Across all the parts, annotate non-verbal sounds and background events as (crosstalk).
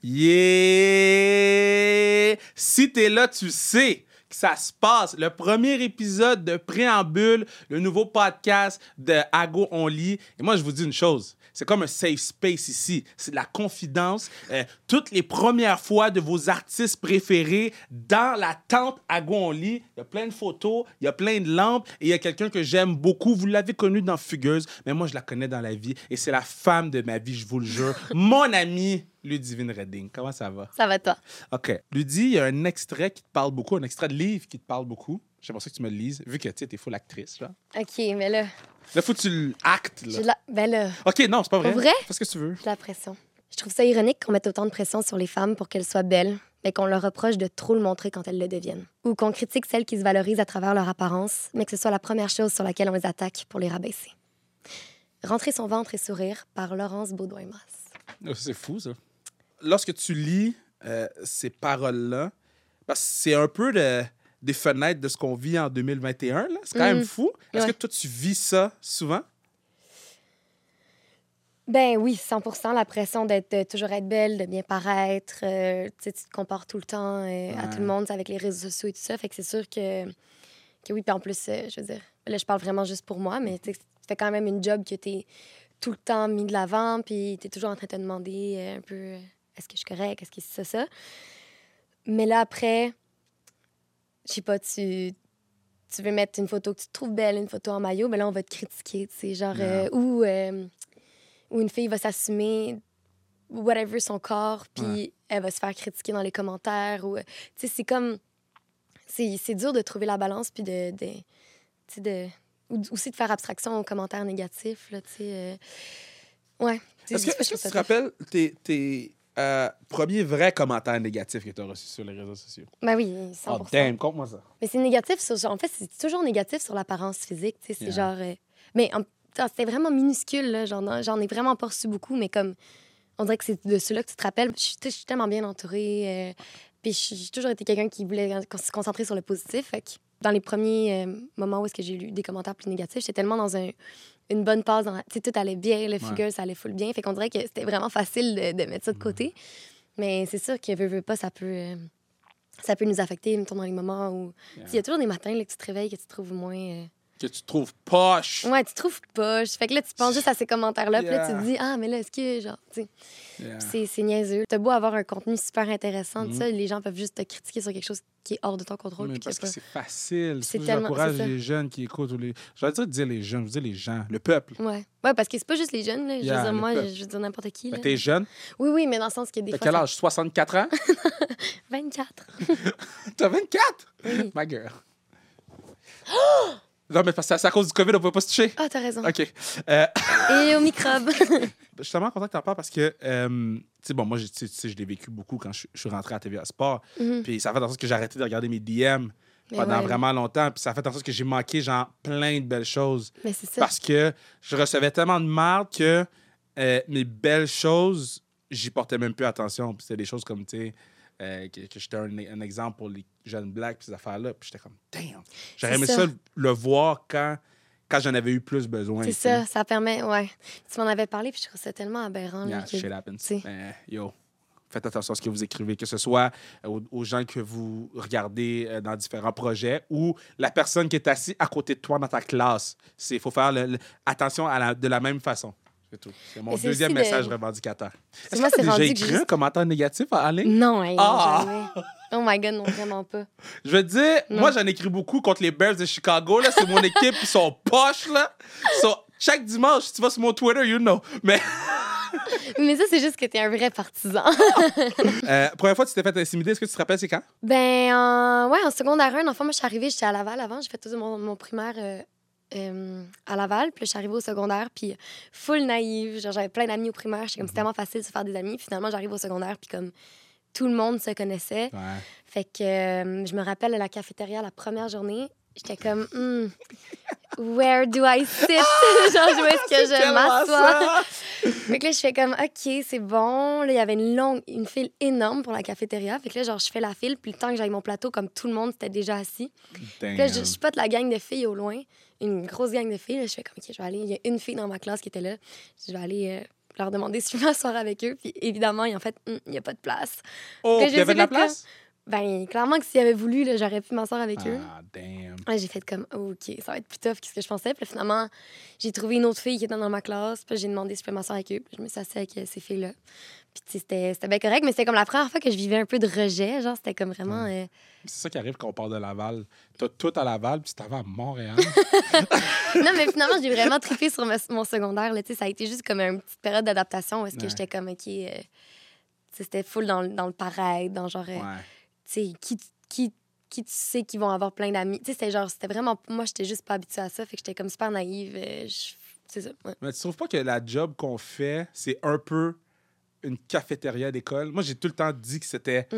Yeah! Si t'es là, tu sais que ça se passe. Le premier épisode de Préambule, le nouveau podcast de Ago On Lit. Et moi, je vous dis une chose. C'est comme un safe space ici. C'est de la confidence. Euh, toutes les premières fois de vos artistes préférés dans la tente Ago On Lit. Il y a plein de photos, il y a plein de lampes et il y a quelqu'un que j'aime beaucoup. Vous l'avez connu dans Fugueuse, mais moi, je la connais dans la vie et c'est la femme de ma vie, je vous le jure. (laughs) Mon amie Ludivine Redding. Comment ça va? Ça va toi? OK. Ludie, il y a un extrait qui te parle beaucoup, un extrait de livre qui te parle beaucoup. J'aimerais ça que tu me le lises, vu que tu es full actrice. Là, OK, mais là, là faut que tu l'actes. Là. la... Ben là, OK, non, c'est pas vrai. Pour vrai? Fais ce que tu veux. j'ai la pression. Je trouve ça ironique qu'on mette autant de pression sur les femmes pour qu'elles soient belles, mais qu'on leur reproche de trop le montrer quand elles le deviennent. Ou qu'on critique celles qui se valorisent à travers leur apparence, mais que ce soit la première chose sur laquelle on les attaque pour les rabaisser. Rentrer son ventre et sourire par Laurence Baudouin-Masse. Oh, C'est fou, ça. Lorsque tu lis euh, ces paroles-là, parce que c'est un peu de- des fenêtres de ce qu'on vit en 2021, là. c'est quand même Mhm. fou. Est-ce Ouais. que toi, tu vis ça souvent? Ben oui, 100% la pression d'être de toujours être belle, de bien paraître. euh, tu te compares tout le temps euh, à tout le monde avec les réseaux sociaux et tout ça. Fait que c'est sûr que, que oui. Puis en plus, euh, je veux dire, là, je parle vraiment juste pour moi, mais tu fais quand même une job que tu es tout le temps mis de l'avant, puis tu es toujours en train de te demander euh, un peu euh, est-ce que je suis correcte, est-ce que c'est ça, ça. Mais là, après, je sais pas, tu. Tu veux mettre une photo que tu trouves belle, une photo en maillot, ben là, on va te critiquer, tu sais, genre, euh, ou euh, où une fille va s'assumer whatever son corps, puis Ouais. elle va se faire critiquer dans les commentaires. Ou, tu sais, c'est comme... C'est dur de trouver la balance, puis de... de, tu sais, de ou aussi de faire abstraction aux commentaires négatifs, là, tu sais. euh, Ouais. Est-ce que, que tu te rappelles tes, tes euh, premiers vrais commentaires négatifs que tu as reçus sur les réseaux sociaux? Ben oui, 100 Oh, damn, compte-moi ça. Mais c'est négatif sur... En fait, c'est toujours négatif sur l'apparence physique, tu sais. C'est Yeah. genre... euh, Mais en- ah, c'était vraiment minuscule, là. J'en j'en ai vraiment pas reçu beaucoup, mais comme... On dirait que c'est de ceux-là que tu te rappelles. Je suis je suis tellement bien entourée. euh, Puis j'ai toujours été quelqu'un qui voulait se concentrer sur le positif. Fait que dans les premiers moments où est-ce que j'ai lu des commentaires plus négatifs, j'étais tellement dans un- une bonne passe. dans la- Tu sais, tout allait bien, le figure, ça allait full bien. Fait qu'on dirait que c'était vraiment facile de, de mettre ça de côté. Mais c'est sûr que, veux, veux pas, ça peut... euh, ça peut nous affecter, mettons, dans les moments où... Il y a toujours des matins là, que tu te réveilles, que tu trouves moins... euh, Que tu trouves poche. Ouais, tu trouves poche. Fait que là, tu penses juste à ces commentaires-là. Puis là, tu Yeah. te dis, ah, mais là, est-ce que, genre, tu sais, Yeah. c'est niaiseux. T'as beau avoir un contenu super intéressant, tout ça, les gens peuvent juste te critiquer sur quelque chose qui est hors de ton contrôle. Mais parce que que c'est facile. C'est tellement- J'encourage les jeunes qui écoutent. Ou les... Je vais dire, dire les jeunes, je veux dire les gens, le peuple. Ouais. ouais, parce que c'est pas juste les jeunes, là. Je Yeah, veux dire, moi, peuple. je, je veux dire n'importe qui. Ben. T'es jeune. Oui, oui, mais dans le sens que des T'as quel âge? 64 ans? (laughs) 24. (laughs) T'as 24? Oui. Ma gueule. (gasps) Non, mais parce que c'est à cause du COVID, on ne pouvait pas se toucher. Ah, t'as raison. OK. Euh, (laughs) Et au microbe. je suis tellement content que tu en parles parce que, euh, tu sais, bon, moi, j'ai- tu sais, je l'ai vécu beaucoup quand je, je suis rentré à TVA Sport. Mhm. Puis ça a fait en sorte que j'ai arrêté de regarder mes DM pendant ouais. vraiment longtemps. Puis ça a fait en sorte que j'ai manqué, genre, plein de belles choses. Mais c'est ça. Parce que je recevais tellement de marde que euh, mes belles choses, j'y portais même plus attention. Puis c'était des choses comme, tu sais, euh, que, que j'étais un, un exemple pour les jeunes blacks, puis ces affaires-là. Puis j'étais comme, damn. J'aurais aimé ça. ça le voir quand, quand j'en avais eu plus besoin. C'est ça, ça permet, ouais. Tu m'en avais parlé, puis je trouve ça tellement aberrant. Yeah, que- shit happens. yo, faites attention à ce que vous écrivez, que ce soit aux, aux gens que vous regardez euh, dans différents projets ou la personne qui est assise à côté de toi dans ta classe. Il faut faire le- le- attention à la- de la même façon. C'est tout. C'est mon deuxième de- message revendicateur. Est-ce que tu déjà que écrit un commentaire négatif en ligne? Non, Ah! jamais. Oh my God, non, vraiment pas. Je veux dire, Non. moi, j'en écris beaucoup contre les Bears de Chicago. là. C'est mon équipe, ils sont poches. Là. So, chaque dimanche, si tu vas sur mon Twitter, you know. Mais (laughs) Mais ça, c'est juste que t'es un vrai partisan. (laughs) euh, première fois que tu t'es fait intimider, est-ce que tu te rappelles c'est quand? ben, en- ouais, en secondaire 1, enfin, moi, je suis arrivée, j'étais à Laval avant. J'ai fait tout mon, mon primaire euh, euh, à Laval. Puis je suis arrivée au secondaire, puis full naïve. Genre, j'avais plein d'amis au primaire. J'étais comme, c'est tellement facile de se faire des amis. Finalement, j'arrive au secondaire, puis comme tout le monde se connaissait. Ouais. Fait que euh, je me rappelle à la cafétéria la première journée, j'étais comme Hmm, where do I sit? (laughs) Genre où est-ce que je m'assois? Fait que là je fais comme OK, c'est bon. Là il y avait une longue une file énorme pour la cafétéria. Fait que là genre je fais la file puis le temps que j'aille mon plateau comme tout le monde c'était déjà assis. Puis là je, je spot la gang de filles au loin, une grosse gang de filles, là, je fais comme OK, je vais aller, il y a une fille dans ma classe qui était là. Je vais aller euh, leur demander si je peux m'asseoir avec eux. Puis évidemment, ils ont fait, Hum, il n'y a pas de place. Oh, il y avait de la place? Ben, clairement que s'ils avaient voulu, là, j'aurais pu m'asseoir avec eux. Ah, damn. Ouais, j'ai fait comme, OK, ça va être plus tough que ce que je pensais. Puis là, finalement, j'ai trouvé une autre fille qui était dans ma classe. Puis j'ai demandé si je peux m'asseoir avec eux. Puis je me suis assise avec euh, ces filles-là. Puis c'était c'était bien correct, mais c'était comme la première fois que je vivais un peu de rejet. Genre, c'était comme vraiment. euh, C'est ça qui arrive quand on part de Laval. T'as tout à Laval, puis t'avais à Montréal. (laughs) Non, mais finalement, j'ai vraiment trippé sur ma- mon secondaire. Là, Tu sais, ça a été juste comme une petite période d'adaptation où est-ce que Ouais. j'étais comme, OK, euh, c'était full dans, le- dans le pareil, dans genre, ouais. Sais, qui, qui, qui tu sais qui vont avoir plein d'amis. Tu sais, c'était genre, c'était vraiment, moi, j'étais juste pas habituée à ça, fait que j'étais comme super naïve. euh, je- C'est ça, ouais. Mais tu trouves pas que la job qu'on fait, c'est un peu une cafétéria d'école? Moi, j'ai tout le temps dit que c'était.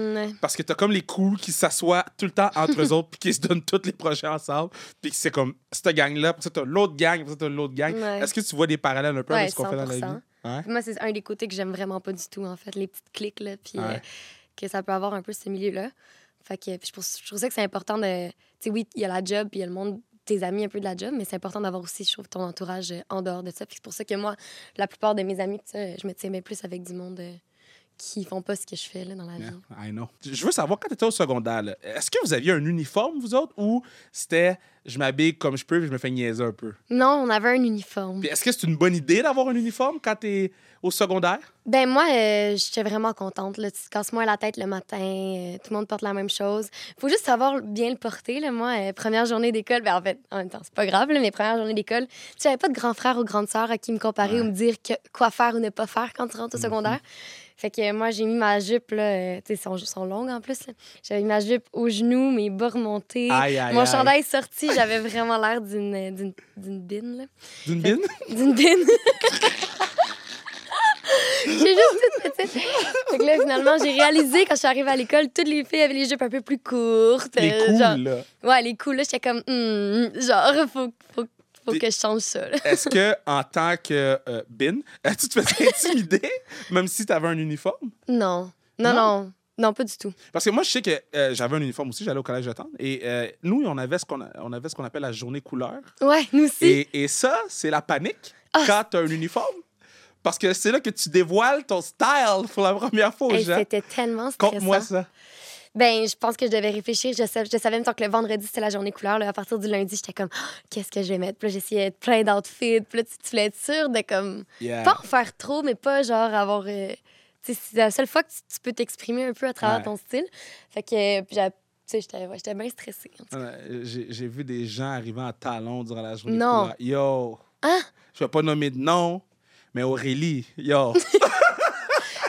Parce que t'as comme les cools qui s'assoient tout le temps entre (laughs) eux autres, puis qui se donnent tous les projets ensemble, puis c'est comme cette gang-là, puis ça, t'as l'autre gang, puis ça, t'as l'autre gang. Ouais. Est-ce que tu vois des parallèles un peu Ouais, avec ce qu'on fait dans la vie? 100%. Ouais. Moi, c'est un des côtés que j'aime vraiment pas du tout, en fait, les petites clics, là, puis euh. Que ça peut avoir un peu ce milieu-là. Fait je, trouve, je trouve ça que c'est important de. Tu sais, oui, il y a la job, puis il y a le monde, tes amis un peu de la job, mais c'est important d'avoir aussi, je trouve, ton entourage euh, en dehors de ça. Puis c'est pour ça que moi, la plupart de mes amis, je me tiens bien plus avec du monde euh, qui font pas ce que je fais là, dans la vie. I know. Je veux savoir, quand tu étais au secondaire, est-ce que vous aviez un uniforme, vous autres, ou c'était je m'habille comme je peux puis je me fais niaiser un peu? Non, on avait un uniforme. Est-ce que c'est une bonne idée d'avoir un uniforme quand tu es au secondaire? Ben moi, euh, j'étais vraiment contente. Là. Tu te casses moins la tête le matin. euh, tout le monde porte la même chose. faut juste savoir bien le porter. Là. Moi, euh, première journée d'école, ben en fait, en même temps, c'est pas grave, là, mais première journée d'école, tu sais, j'avais pas de grand frère ou grande sœur à qui me comparer Ouais. ou me dire que- quoi faire ou ne pas faire quand tu rentres au Mhm. secondaire. Fait que moi, j'ai mis ma jupe, là, euh, tu sais, sont, sont longues en plus. J'avais mis ma jupe aux genoux, mes bas remontés. Aïe, aïe, Mon aïe. chandail sorti, j'avais vraiment l'air d'une euh, d'une d'une bine, là. D'une bine? D'une bine. (laughs) j'ai juste que là, finalement, j'ai réalisé quand je suis arrivée à l'école, toutes les filles avaient les jupes un peu plus courtes. Les euh, cool, genre- là. Ouais, les cool, là, j'étais comme, Hmm, genre, faut, faut, faut que je change ça. Est-ce que en tant que euh, bin, (laughs) tu te faisais intimider, même si tu avais un uniforme? Non. Non, Non? non. Non, pas du tout. Parce que moi, je sais que euh, j'avais un uniforme aussi, j'allais au collège de Tendre, et euh, nous, on avait ce qu'on a- on avait ce qu'on appelle la journée couleur. Ouais, nous aussi. Et, et ça, c'est la panique Ah. quand tu as un uniforme. Parce que c'est là que tu dévoiles ton style pour la première fois aux Hey, gens. C'était tellement stressant. Conte-moi ça. Ben, je pense que je devais réfléchir. Je savais, je savais même temps que le vendredi, c'était la journée couleur. Là, à partir du lundi, j'étais comme, Ah, qu'est-ce que je vais mettre? Puis là, j'essayais plein d'outfits. Puis là, tu, tu voulais être sûre de comme, Yeah. pas en faire trop, mais pas genre avoir. euh, tu sais, c'est la seule fois que tu, tu peux t'exprimer un peu à travers Ouais. ton style. Fait que, j'ai- tu sais, j'étais ouais, bien stressée. Euh, J'ai vu des gens arriver en talons durant la journée. Non. couleur. Yo. Hein? Je vais pas nommer de nom, mais Aurélie, yo. (laughs)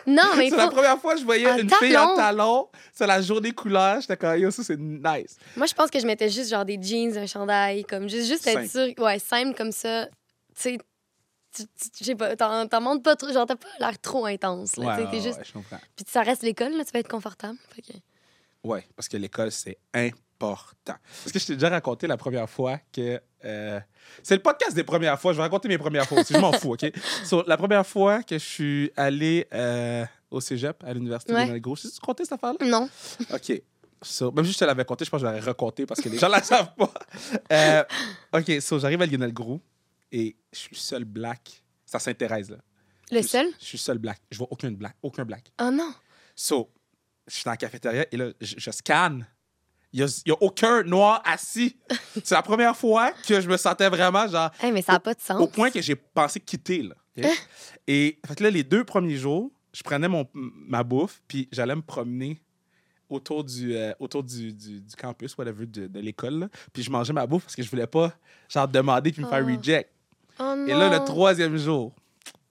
Non, (laughs) mais c'est la première fois que je voyais En une fille en talons? talons. C'est la journée couleur. J'étais comme, yo, ça, c'est nice. moi, je pense que je mettais juste genre des jeans, un chandail, comme juste, juste être sûre. Ouais, simple comme ça. Tu sais, sais pas, t'en montres pas trop. Genre, t'as pas l'air trop intense. Là, Ouais, ouais, juste... ouais, je comprends. Puis ça reste l'école, là, tu vas être confortable. Fait que... Oui, parce que l'école, c'est important. Parce que je t'ai déjà raconté la première fois que. euh, c'est le podcast des premières fois. Je vais raconter mes premières fois aussi. Je m'en fous, OK? (laughs) So, la première fois que je suis allé euh, au cégep, à l'Université Ouais. de Malgraux, tu compté cette affaire-là? Non. OK. So, même si je te l'avais compté, je pense que je l'aurais raconté parce que les gens ne la savent pas. (laughs) Euh, OK, so, j'arrive à Lionel Gros et je suis le seul black. À Sainte-Thérèse, là. Le Je seul? Je suis seul black. Je vois aucun black. Aucun black. Oh non. So, je suis dans la cafétéria et là, je, je scanne. Il n'y a, aucun noir assis. C'est la première fois que je me sentais vraiment genre Hey, mais ça n'a pas de sens. au point que j'ai pensé quitter. Là, OK? Et fait que là, les deux premiers jours, je prenais mon, ma bouffe puis j'allais me promener autour du, euh, autour du, du, du campus, whatever, de, de l'école. Puis je mangeais ma bouffe parce que je voulais pas genre demander puis me faire Oh. reject. Oh. Et là, le troisième jour,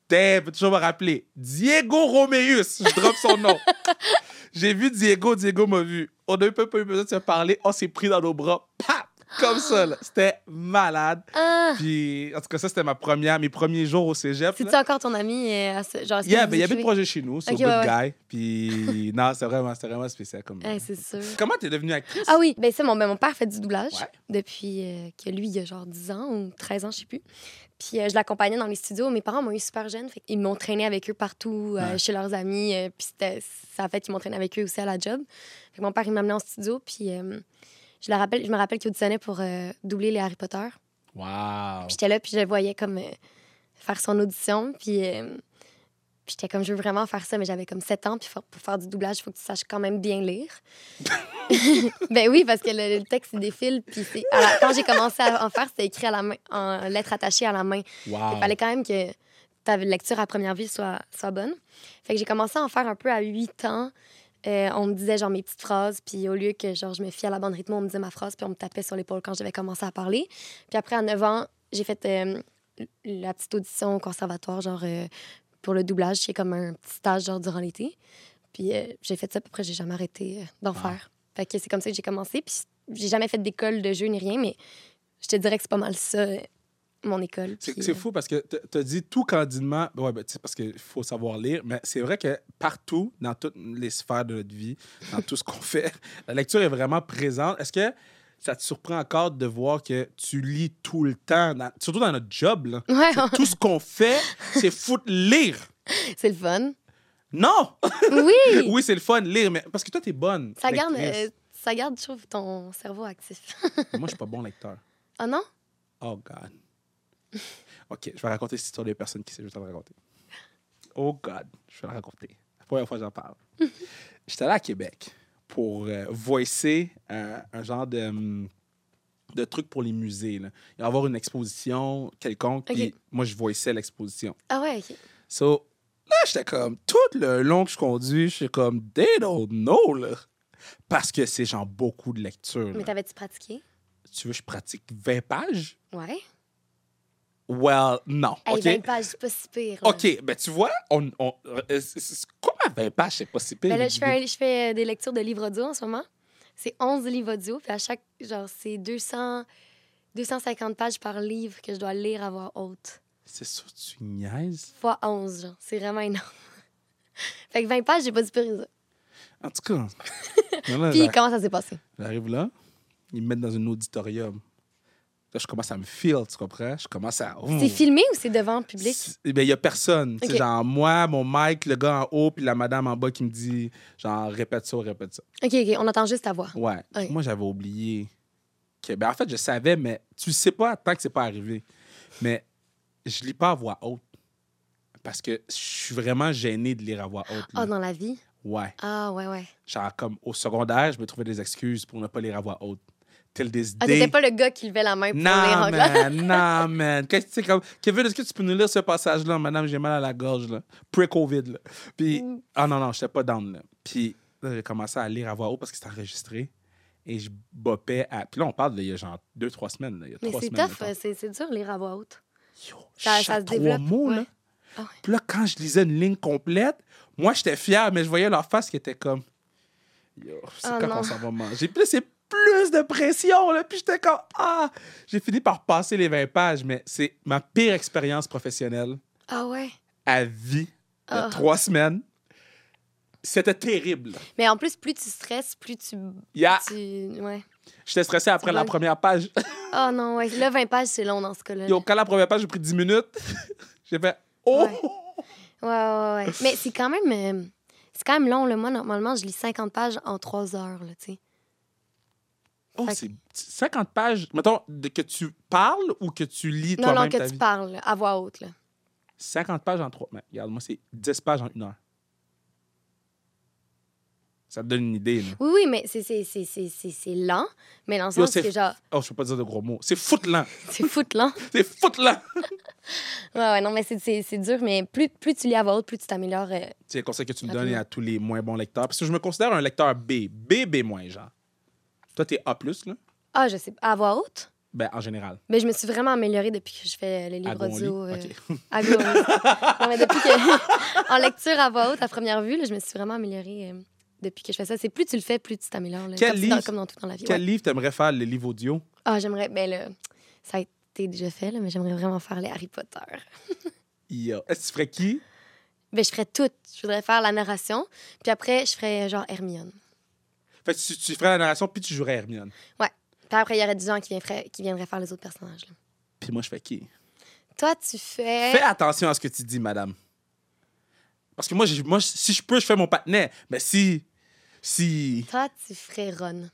Dave, toujours me rappeler, Diego Romeus, je drop son nom. (laughs) J'ai vu Diego, Diego m'a vu. On n'a pas eu besoin de se parler, on s'est pris dans nos bras, pap, comme ça. là. C'était malade. Ah! Puis, en tout cas, ça, c'était ma première, mes premiers jours au cégep. Là. encore ton ami? euh, à ce- genre, Yeah, ben, il y avait le écrivez? projet chez nous, c'est Ok, Good ouais, ouais. Guy. Puis, (laughs) non, c'était vraiment, c'était vraiment spécial. Comme... Hey, c'est sûr. Comment t'es devenue actrice? Ah oui, ben ça, mon, ben, mon père fait du doublage depuis euh, que lui, il a genre 10 ans ou 13 ans, je sais plus. Puis euh, je l'accompagnais dans les studios. Mes parents m'ont eu super jeune. Fait ils m'ont traîné avec eux partout, euh, Ouais. chez leurs amis. euh, puis c'était- ça a fait qu'ils m'ont traîné avec eux aussi à la job. Fait que mon père, il m'a amené en studio. Puis je, le rappelle, je me rappelle qu'il auditionnait pour doubler les Harry Potter. Wow. Puis j'étais là, puis je le voyais comme faire son audition. Puis j'étais comme, je veux vraiment faire ça, mais j'avais comme 7 ans. Puis pour faire du doublage, il faut que tu saches quand même bien lire. (laughs) ben oui, parce que le, le texte, il défile. Puis la- quand j'ai commencé à en faire, c'était écrit à la main, en lettres attachées à la main. Wow. Il fallait quand même que ta lecture à première vue soit, soit bonne. Fait que j'ai commencé à en faire un peu à 8 ans. Euh, on me disait genre mes petites phrases, puis au lieu que genre je me fie à la bande rythme, on me disait ma phrase, puis on me tapait sur l'épaule quand j'avais commencé à parler. Puis après, à 9 ans, j'ai fait euh, la petite audition au conservatoire, genre euh, pour le doublage. C'est comme un petit stage genre durant l'été. Puis euh, j'ai fait ça, puis après, j'ai jamais arrêté euh, d'en Ah. faire. Fait que c'est comme ça que j'ai commencé. Puis j'ai jamais fait d'école de jeu ni rien, mais je te dirais que c'est pas mal ça, euh, mon école. C'est fou parce que tu as dit tout candidement, ouais, ben, parce qu'il faut savoir lire, mais c'est vrai que partout, dans toutes les sphères de notre vie, dans tout ce qu'on (laughs) fait, la lecture est vraiment présente. Est-ce que ça te surprend encore de voir que tu lis tout le temps, dans- surtout dans notre job? Là. Ouais, Tout ce qu'on fait, c'est foutre lire. c'est le fun. Non! Oui! (laughs) Oui, c'est le fun, lire, mais parce que toi, t'es bonne. Ça garde, euh, ça garde, je trouve, ton cerveau actif. (laughs) Moi, je suis pas bon lecteur. Ah non? Oh, God. OK, je vais raconter cette histoire de personne qui sait, je vais te la raconter. Oh, God, je vais la raconter. La première fois que j'en parle. (laughs) J'étais allé à Québec pour euh, voicer un, un genre de, hum, de truc pour les musées. Là. Il va y avoir une exposition quelconque, OK. puis moi, je voiçais l'exposition. Ah ouais, OK. So, là, j'étais comme, tout le long que je conduis, je suis comme, they don't know, là. Parce que c'est genre beaucoup de lecture. Mais t'avais-tu pratiqué? Tu veux que je pratique 20 pages? Ouais. Well, non. Hey, OK? 20 pages, c'est pas si pire. là. OK, ben tu vois, on, on, euh, c'est- 20 pages, c'est pas si pire? Ben là, je fais, un- je fais des lectures de livres audio en ce moment. C'est 11 livres audio, puis à chaque, genre, c'est 200, 250 pages par livre que je dois lire à voix haute. C'est sûr, tu niaises? Fois 11, genre. C'est vraiment énorme. (laughs) fait que 20 pages, j'ai pas du pire. En tout cas, (laughs) là, Puis comment ça s'est passé? j'arrive là, ils me mettent dans un auditorium. Là, je commence à me feel, tu comprends? Je commence à... C'est filmé ou c'est devant le public? Eh il n'y a personne. Tu sais, OK. Genre, moi, mon mic, le gars en haut, puis la madame en bas qui me dit, genre, répète ça, répète ça. OK, OK, on entend juste ta voix. Ouais. Moi, j'avais oublié que. Ben, en fait, je savais, mais tu sais pas tant que c'est pas arrivé. Mais je lis pas à voix haute. Parce que je suis vraiment gêné de lire à voix haute. Ah, dans la vie? Ouais. Ah, ouais, ouais. Genre, comme au secondaire, je me trouvais des excuses pour ne pas lire à voix haute. Till this Ah, day. pas le gars qui levait la main pour Non, classe? man, (laughs) non, man. Qu'est-ce comme. Kevin, est-ce que tu peux nous lire ce passage-là? Madame, j'ai mal à la gorge, là. Pré-COVID, là. Puis, Mm. ah non, non, j'étais pas down, là. Puis, là, j'ai commencé à lire à voix haute parce que c'était enregistré. Et je bopais à. Puis là, on parle d'il y a genre deux, trois semaines, là. Il y a Mais trois c'est semaines. tough, c'est c'est dur lire à voix haute. Yo, ça- ça se trois développe, mots, ouais. là. Ah ouais. Puis là, quand je lisais une ligne complète, moi, j'étais fier, mais je voyais leur face qui était comme. Yo, c'est Ah quand qu'on s'en va manger? Puis là, c'est plus de pression, là. Puis j'étais comme. Ah! J'ai fini par passer les 20 pages, mais c'est ma pire expérience professionnelle Ah ouais? à vie. Ah. trois semaines. C'était terrible. Mais en plus, plus tu stresses, plus tu... Yeah. tu... Ouais. J'étais stressé après la première page. (laughs) Ah non, ouais. Là, 20 pages, c'est long dans ce cas-là. Yo, quand la première page, j'ai pris 10 minutes, (laughs) j'ai fait. Oh! Ouais. Ouais, ouais, ouais. Mais c'est quand même... euh, C'est quand même long, là. Moi, normalement, je lis 50 pages en 3 heures, là, tu sais. Oh, Fait c'est 50 pages. Mettons, de, que tu parles ou que tu lis Non, toi-même non, que tu vie? parles à voix haute, là. 50 pages en 3. Mais regarde, moi, c'est 10 pages en une heure. Ça te donne une idée, là. Oui, oui, mais c'est- c'est c'est- c'est- c'est- c'est lent. Mais dans le Yo, sens c'est que, genre, Oh, je peux pas dire de gros mots. C'est foutlant. (laughs) c'est foot lent. (laughs) C'est foutlant. (laughs) Ouais, ouais, non, mais c'est- c'est c'est dur. Mais plus, plus tu lis à voix haute, plus tu t'améliores. euh, C'est le conseil que tu me Rapidement. donnes à tous les moins bons lecteurs. Parce que je me considère un lecteur B. B, B-, genre. Toi, t'es A, là? Ah, je sais. À voix haute? Ben, en général. Mais je me suis vraiment améliorée depuis que je fais les livres audio. euh, OK. à Gonly. non, mais depuis que. (laughs) en lecture à voix haute, à première vue, là, je me suis vraiment améliorée euh, depuis que je fais ça. C'est plus tu le fais, plus tu t'améliores. Quel comme, c'est dans- livre- comme dans tout dans la vie. Quel ouais. livre t'aimerais faire, le livre audio? Ah, j'aimerais. Ben là, ça a été déjà fait, là, mais j'aimerais vraiment faire les Harry Potter. (laughs) Yo. Est-ce que tu ferais qui? Ben, je ferais tout. Je voudrais faire la narration. Puis après, je ferais genre Hermione. Fait que tu, tu ferais la narration, puis tu jouerais Hermione. Puis après, il y aurait des gens qui viendraient, qui viendraient faire les autres personnages. là. Puis moi, je fais qui? Toi, tu fais. Fais attention à ce que tu dis, madame. Parce que moi, j'ai- moi si je peux, je fais mon patinet. Mais si. Si. Toi, tu ferais Ron.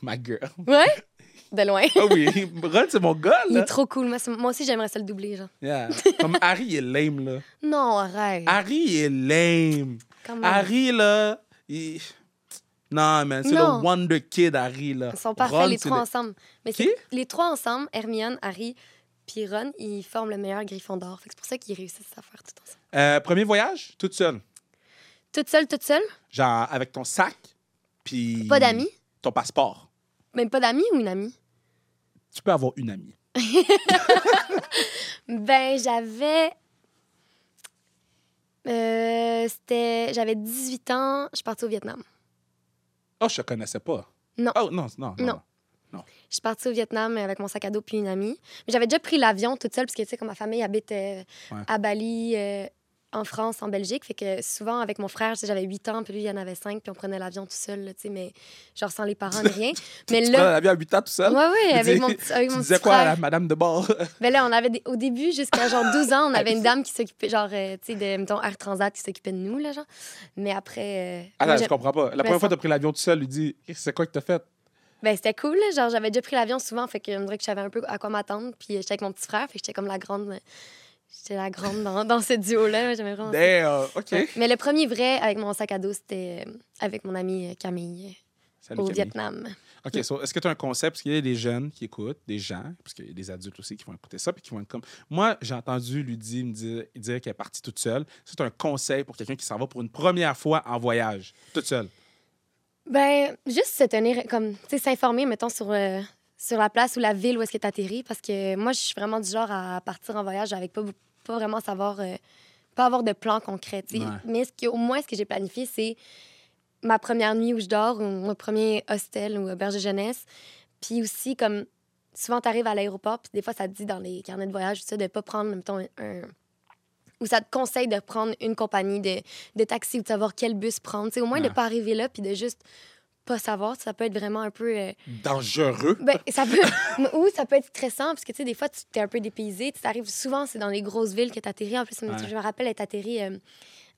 Ma girl. Ouais? (laughs) de loin. Ah oui, Ron, c'est mon gars, Il là. est trop cool. Moi, moi aussi, j'aimerais ça le doubler, genre. Yeah. Comme Harry, il est lame, là. Non, arrête. Harry, il est lame. Harry, là, il... Non, man, c'est le Wonder Kid, Harry, là. Ils sont parfaits, Ron, les trois le- ensemble. Mais Qui? les trois ensemble, Hermione, Harry, puis Ron, ils forment le meilleur Griffon d'or. C'est pour ça qu'ils réussissent à faire tout ensemble. Euh, premier voyage, toute seule? Toute seule, toute seule? Genre, avec ton sac, puis... Pas d'amis? Ton passeport. Même pas d'amis ou une amie? Tu peux avoir une amie. (laughs) Ben, j'avais. Euh, c'était. J'avais 18 ans, je suis partie au Vietnam. Oh, je te connaissais pas. Non. Oh, non, non, non. Non. Je suis partie au Vietnam avec mon sac à dos puis une amie. Mais j'avais déjà pris l'avion toute seule, parce que, tu sais, comme ma famille habite euh, Ouais. à Bali, euh, en France, en Belgique. Fait que souvent, avec mon frère, j'avais 8 ans, puis lui, il en avait 5, puis on prenait l'avion tout seul, là, tu sais, mais genre sans les parents ni rien. (laughs) mais Tu là. l'avion à 8 ans tout seul? Ouais, Tu avec mon petit, avec Tu mon disais petit quoi à la madame de bord? (laughs) Ben là, on avait des- au début, jusqu'à genre 12 ans, on avait une (laughs) dame qui s'occupait, genre, euh, tu sais, de, mettons, Air Transat qui s'occupait de nous, là, genre. Mais après. euh, Attends, j'ai- je comprends pas. La Mais première fois que tu as pris l'avion tout seul, lui dit C'est quoi que t'as fait? Ben, c'était cool, là. Genre, j'avais déjà pris l'avion souvent, fait que je me dirais que je savais un peu à quoi m'attendre. Puis j'étais avec mon petit frère, fait que j'étais comme la grande. J'étais la grande dans, (laughs) dans ce duo-là. J'aimais vraiment ça. Damn, OK. Ouais. Mais le premier vrai avec mon sac à dos, c'était euh, avec mon amie euh, Camille Salut, au Camille. Vietnam. OK, so, est-ce que tu as un concept? Parce qu'il y a des jeunes qui écoutent, des gens, parce qu'il y a des adultes aussi qui vont écouter ça, puis qui vont être comme. Moi, j'ai entendu Ludie me dire, dire qu'elle est partie toute seule. C'est un conseil pour quelqu'un qui s'en va pour une première fois en voyage, toute seule. Ben, juste se tenir, comme, tu sais, s'informer, mettons, sur, euh, sur la place ou la ville où est-ce que tu atterris. Parce que moi, je suis vraiment du genre à partir en voyage avec pas, pas vraiment savoir, euh, pas avoir de plan concret. Ouais. Mais ce que, au moins, ce que j'ai planifié, c'est ma première nuit où je dors ou mon premier hostel ou auberge de jeunesse. Puis aussi, comme, souvent, tu arrives à l'aéroport, puis des fois, ça te dit dans les carnets de voyage, ça, de pas prendre, mettons, un. un- ou ça te conseille de prendre une compagnie de, de taxi ou de savoir quel bus prendre. Sais, au moins, de Ouais. pas arriver là, puis de juste pas savoir, ça peut être vraiment un peu. euh, Dangereux. ben, (laughs) ça peut. (laughs) ou ça peut être stressant, parce que, tu sais, des fois, tu es un peu dépaysé. Tu arrives souvent, c'est dans les grosses villes que tu atterris. En plus, Ouais. je me rappelle être atterri euh,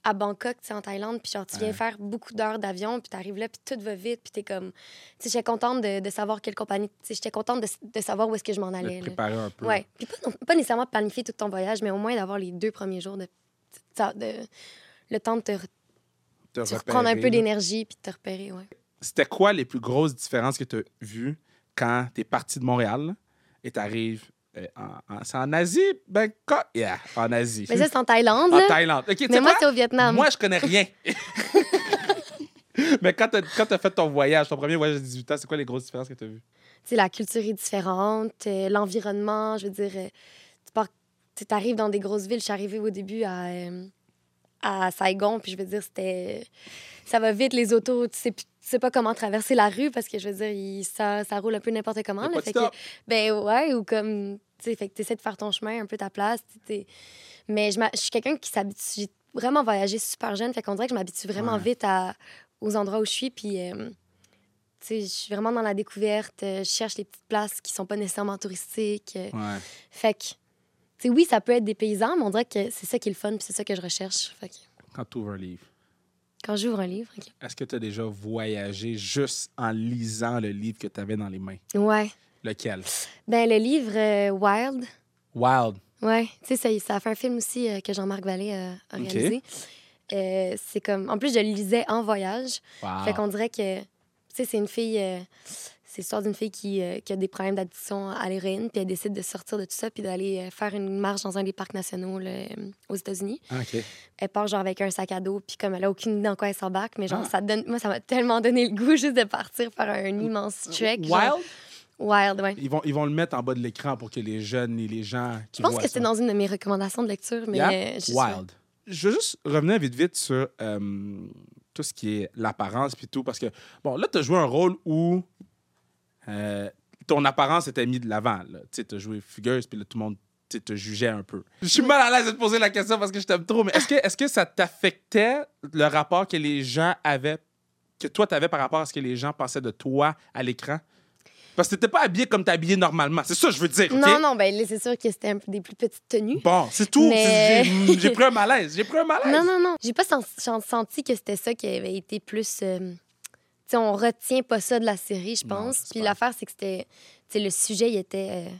à Bangkok, tu sais, en Thaïlande, puis genre, tu viens Ouais. faire beaucoup d'heures d'avion, puis tu arrives là, puis tout va vite, puis tu es comme. Tu sais, j'étais contente de, de savoir quelle compagnie. Tu sais, j'étais contente de, de savoir où est-ce que je m'en De allais. là. préparer un peu. Ouais. Puis pas, non- pas nécessairement planifier tout ton voyage, mais au moins d'avoir les deux premiers jours de. de- de- le temps de te, Te te reprendre un repérer, peu d'énergie, puis de te repérer, ouais. C'était quoi les plus grosses différences que tu as vues quand tu es parti de Montréal et tu arrives en, en, c'est en Asie? Ben, quoi? Yeah, en Asie. Mais ça, c'est en Thaïlande, en là. Thaïlande. Mais moi, c'est au Vietnam. Moi, je connais rien. (laughs) Mais quand tu as, fait ton voyage, ton premier voyage à 18 ans, c'est quoi les grosses différences que tu as vues? Tu sais, la culture est différente, euh, l'environnement, je veux dire, euh, tu pars, arrives dans des grosses villes. Je suis arrivée au début à, euh, à Saigon, puis je veux dire, c'était. Ça va vite, les autos, tu sais, tu sais pas comment traverser la rue parce que je veux dire, il- ça, ça roule un peu n'importe comment. Là. fait que, ben ouais, ou comme, tu sais, fait que tu essaies de faire ton chemin, un peu ta place. tu sais. Mais je, suis quelqu'un qui s'habitue. J'ai vraiment voyagé super jeune, fait qu'on dirait que je m'habitue vraiment Ouais. vite à, aux endroits où je suis, puis. euh, tu sais, je suis vraiment dans la découverte. euh, Je cherche les petites places qui sont pas nécessairement touristiques. euh, Ouais. Fait que, oui, ça peut être des paysans, mais on dirait que c'est ça qui est le fun, puis c'est ça que je recherche. Fait que, Quand tu ouvres un livre, quand j'ouvre un livre, est-ce que tu as déjà voyagé juste en lisant le livre que tu avais dans les mains? Ouais. Lequel? Ben, le livre euh, Wild, Wild. ouais. Tu sais, ça, ça a fait un film aussi euh, que Jean-Marc Vallée euh, a réalisé. C'est comme. En plus, je le lisais en voyage. Wow. Fait qu'on dirait que, tu sais, c'est une fille, c'est l'histoire d'une fille qui, euh, qui a des problèmes d'addiction à l'héroïne, puis elle décide de sortir de tout ça, puis d'aller euh, faire une marche dans un des parcs nationaux là, euh, aux États-Unis. Ah, OK. Elle part genre avec un sac à dos, puis comme elle a aucune idée dans quoi elle s'embarque, mais genre, Ah. ça donne, moi, ça m'a tellement donné le goût juste de partir faire un immense trek. genre. Wild? Wild, ouais. Ils vont, ils vont le mettre en bas de l'écran pour que les jeunes et les gens qui Je pense voient que c'était dans une de mes recommandations de lecture, mais Yeah? euh, je- Wild. Je veux juste revenir vite vite sur euh, tout ce qui est l'apparence puis tout parce que bon là tu as joué un rôle où euh, ton apparence était mise de l'avant. Tu as joué fugueuse puis là tout le monde tu sais, te jugeait un peu. Je suis mal à l'aise de te poser la question parce que je t'aime trop mais est-ce que est-ce que ça t'affectait le rapport que les gens avaient que toi tu avais par rapport à ce que les gens pensaient de toi à l'écran? Parce que t'étais pas habillé comme t'es habillé normalement. C'est ça que je veux dire? Non, non, ben c'est sûr que c'était un peu des plus petites tenues. Bon, c'est tout. Mais- J'ai (laughs) pris un malaise. J'ai pris un malaise. Non, non, non. J'ai pas sen- sen- senti que c'était ça qui avait été plus. euh, sais, on retient pas ça de la série, je pense. Puis l'affaire, c'est que c'était. Le sujet, il était euh,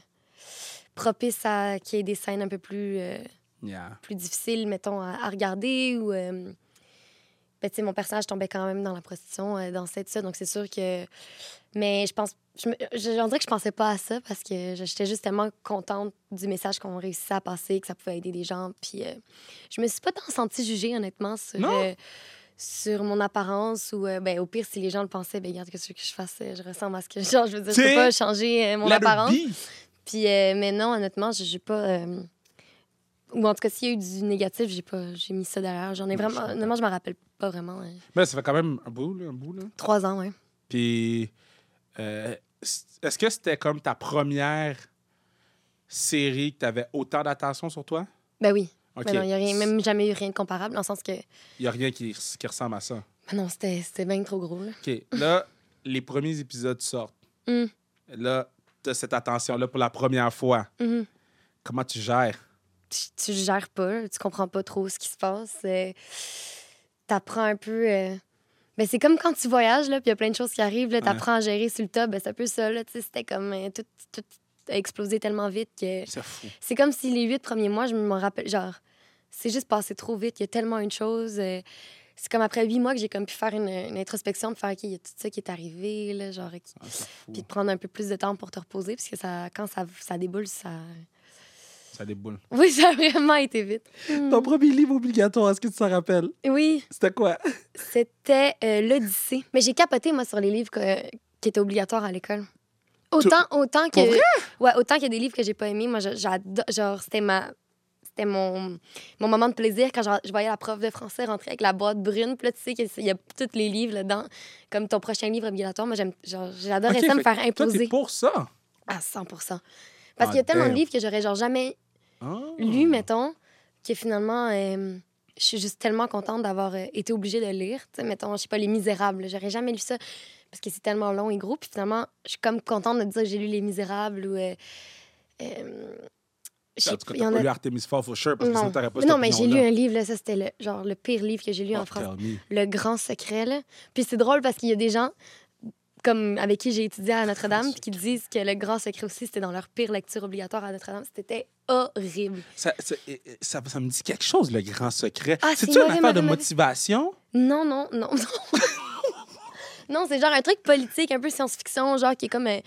propice à qu'il y ait des scènes un peu plus, euh, Yeah. plus difficiles, mettons, à, à regarder. Ou, euh, ben, mon personnage tombait quand même dans la prostitution, dans cette ça. Donc, c'est sûr que. Mais je pense. Je, je- on dirait que je pensais pas à ça parce que j'étais juste tellement contente du message qu'on réussissait à passer, que ça pouvait aider des gens. Puis, je me suis pas tant sentie jugée, honnêtement, sur. Non? Sur mon apparence ou euh, ben au pire si les gens le pensaient ben regarde qu'est-ce que je fasse euh, je ressemble à ce que (laughs) genre je veux dire je peux pas changer euh, mon apparence puis, euh, mais non, honnêtement, j'ai j'ai pas. Ou en tout cas, s'il y a eu du négatif, j'ai pas j'ai mis ça derrière. J'en ai je vraiment. comprends. Honnêtement, je me rappelle pas vraiment. Mais là, ça fait quand même un bout, là, un bout, là. Trois ans, ouais. Puis, est-ce que c'était comme ta première série que tu avais autant d'attention sur toi? Ben oui. OK. Mais non, il y a rien, même jamais eu rien de comparable, dans le sens que. Il n'y a rien qui, qui ressemble à ça. Ben non, c'était bien trop gros, là. OK. Là, (laughs) les premiers épisodes sortent. Mm. Là, tu as cette attention-là pour la première fois. Mhm. Comment tu gères? tu, tu le gères pas, tu comprends pas trop ce qui se passe. euh, T'apprends un peu. euh, Ben, c'est comme quand tu voyages, là, puis il y a plein de choses qui arrivent, là, t'apprends à gérer sur le top. Ben, c'est un peu ça, là, tu sais, c'était comme. euh, tout, tout a explosé tellement vite que. C'est comme si les huit premiers mois, je me rappelle, genre, c'est juste passé trop vite. Il y a tellement une chose. euh, c'est comme après huit mois que j'ai comme pu faire une, une introspection, de faire, OK, il y a tout ça qui est arrivé, là, genre, qui- Ah, puis de prendre un peu plus de temps pour te reposer, parce que ça, quand ça, ça déboule, ça. Ça déboule. Oui, ça a vraiment été vite. Ton premier livre obligatoire, est-ce que tu t'en rappelles? Oui, C'était quoi? c'était euh, l'Odyssée. Mais j'ai capoté, moi, sur les livres que- qui étaient obligatoires à l'école. Autant, autant que. Ouais, autant qu'il y a des livres que j'ai pas aimés. Moi, j'adore. Genre, c'était ma. C'était mon, mon moment de plaisir quand je, je voyais la prof de français rentrer avec la boîte brune. Puis là, tu sais qu'il y a tous les livres là-dedans, comme ton prochain livre obligatoire. Moi, j'aime, genre, j'adorais Ok, ça, me fait faire que Toi, imposer pour ça? à 100 Parce Ah, qu'il y a tellement damn. de livres que j'aurais genre jamais Ah. lu, mettons, que finalement, euh, je suis juste tellement contente d'avoir euh, été obligée de lire. Tu sais, mettons, je sais pas, Les Misérables. J'aurais jamais lu ça parce que c'est tellement long et gros. Puis finalement, je suis comme contente de dire que j'ai lu Les Misérables ou. euh, euh, En tout cas, t'as pas lu Artemis Fowl for sure, parce que Non, sinon t'aurais pas cette non, mais j'ai lu un livre, là, ça c'était le, genre, le pire livre que j'ai lu en Oh, France. Le Grand Secret. Là. Puis c'est drôle parce qu'il y a des gens comme avec qui j'ai étudié à Notre-Dame puis qui disent que le Grand Secret aussi, c'était dans leur pire lecture obligatoire à Notre-Dame. C'était horrible. Ça, ça, ça, ça me dit quelque chose, le grand secret. Ah, C'est-tu c'est une affaire de motivation? Non, non, non, non. (laughs) non, c'est genre un truc politique, un peu science-fiction, genre qui est comme. euh,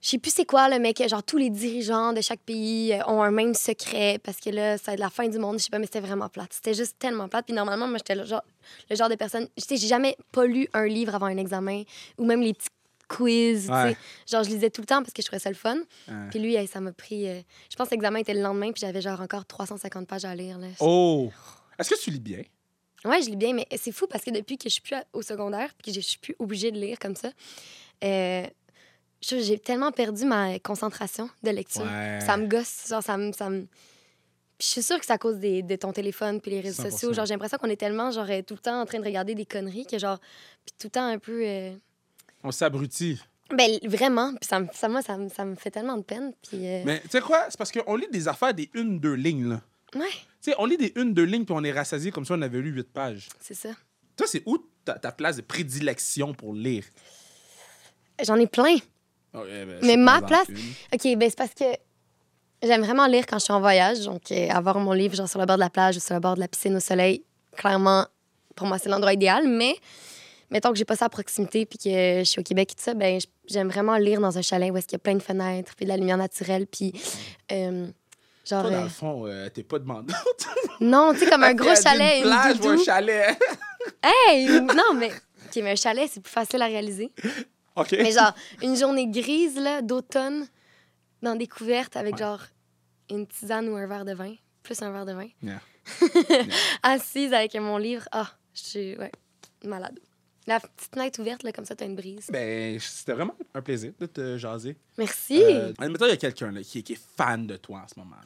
je sais plus c'est quoi, là, mais que genre tous les dirigeants de chaque pays euh, ont un même secret parce que là, c'est la fin du monde, je sais pas, mais c'était vraiment plate. C'était juste tellement plate. Puis normalement, moi, j'étais le genre, le genre de personne. Tu sais, j'ai jamais pas lu un livre avant un examen ou même les petits quiz. tu sais. Ouais. Genre, je lisais tout le temps parce que je trouvais ça le fun. Ouais. Puis lui, hey, ça m'a pris. euh, je pense que l'examen était le lendemain, puis j'avais genre encore 350 pages à lire. Là. Oh! Est-ce que tu lis bien? Ouais, je lis bien, mais c'est fou parce que depuis que je suis plus au secondaire puis que je suis plus obligée de lire comme ça, euh, je- j'ai tellement perdu ma concentration de lecture. Ouais. Ça me gosse, genre ça me... Ça me... Puis je suis sûre que c'est à cause des- de ton téléphone puis les réseaux 100%. sociaux. Genre, j'ai l'impression qu'on est tellement, genre, euh, tout le temps en train de regarder des conneries que, genre, puis tout le temps un peu... euh, On s'abrutit. Ben, vraiment. Puis ça, me- ça, moi, ça, ça me fait tellement de peine. Puis... euh, Mais tu sais quoi? C'est parce qu'on lit des affaires des une, deux lignes, là. Ouais, Tu sais, on lit des une, deux lignes, puis on est rassasié comme si on avait lu huit pages. c'est ça. Toi, c'est où ta, ta place de prédilection pour lire? J'en ai plein. Oh, eh ben, Mais ma place- une. OK, ben c'est parce que j'aime vraiment lire quand je suis en voyage. Donc, euh, avoir mon livre genre sur le bord de la plage ou sur le bord de la piscine au soleil, clairement, pour moi, c'est l'endroit idéal. Mais mettons que j'ai pas ça à proximité puis que je suis au Québec et tout ça, ben j'aime vraiment lire dans un chalet où est-ce qu'il y a plein de fenêtres puis de la lumière naturelle puis euh, genre Toi, dans euh, le fond, euh, t'es pas demandé. (laughs) non, tu sais comme un gros chalet, Une plage ou un chalet. (laughs) Hey, non mais OK, mais un chalet, c'est plus facile à réaliser. OK. Mais genre, une journée grise, là, d'automne, dans des couvertes avec Ouais. genre une tisane ou un verre de vin, plus un verre de vin, Yeah. (laughs) assise avec mon livre. Ah, je suis, ouais, malade. La petite fenêtre ouverte, là, comme ça, t'as une brise. Ben, c'était vraiment un plaisir de te jaser. Merci. Euh, admettons, il y a quelqu'un là, qui, est- qui est fan de toi en ce moment.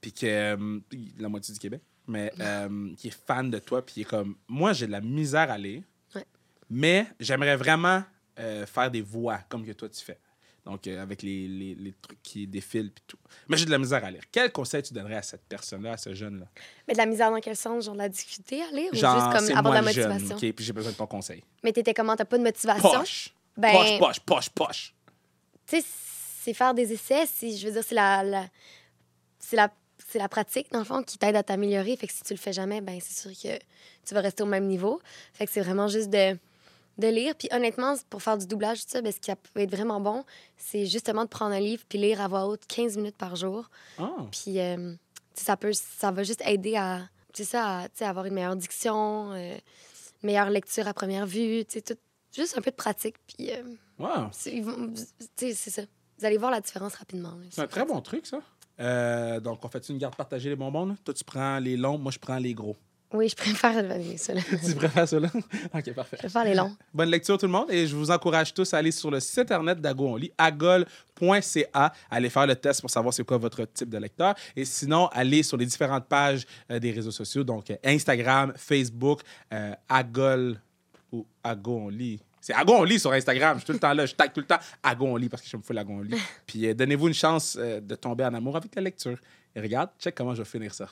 Puis que. euh, la moitié du Québec. Mais (laughs) euh, qui est fan de toi. Puis qui est comme. Moi, j'ai de la misère à lire. Ouais. Mais j'aimerais vraiment euh, faire des voix comme que toi tu fais. Donc, euh, avec les, les, les trucs qui défilent. Puis tout. Mais j'ai de la misère à lire. Quel conseil tu donnerais à cette personne-là, à ce jeune-là? Mais de la misère dans quel sens? Genre de la difficulté à lire ou juste comme avoir de la le jeune, motivation? OK? Puis j'ai besoin de ton conseil. Mais t'étais comment? T'as pas de motivation? Poche! Ben- Poche, poche, poche, poche. tu sais, c'est faire des essais. c'est- Je veux dire, c'est la, la- c'est la, c'est la pratique, dans le fond, qui t'aide à t'améliorer. Fait que si tu le fais jamais, ben c'est sûr que tu vas rester au même niveau. Fait que c'est vraiment juste de, de lire. Puis honnêtement, pour faire du doublage, tout ça, ben, ce qui peut être vraiment bon, c'est justement de prendre un livre puis lire à voix haute 15 minutes par jour. Ah. Puis euh, ça, peut, ça va juste aider à, ça, à, avoir une meilleure diction, euh, meilleure lecture à première vue, tout- juste un peu de pratique. Puis euh, Wow. c'est ça. Vous allez voir la différence rapidement. C'est un très bon truc, ça. Euh, donc, on fait une garde partagée les bonbons? là? Toi, tu prends les longs, moi, je prends les gros. Oui, je préfère (laughs) euh, ça. là. tu préfères cela? OK, parfait. Je préfère les longs. Bonne lecture, tout le monde. Et je vous encourage tous à aller sur le site internet d'Ago On lit, agol.ca. Allez faire le test pour savoir c'est quoi votre type de lecteur. Et sinon, allez sur les différentes pages euh, des réseaux sociaux, donc euh, Instagram, Facebook, euh, Agol ou Ago On lit. C'est Ago On lit sur Instagram. Je suis tout le temps là. Je tag tout le temps Ago On lit parce que je me fous l'Ago On lit. (laughs) Puis euh, donnez-vous une chance euh, de tomber en amour avec la lecture. Et regarde, check comment je vais finir ça.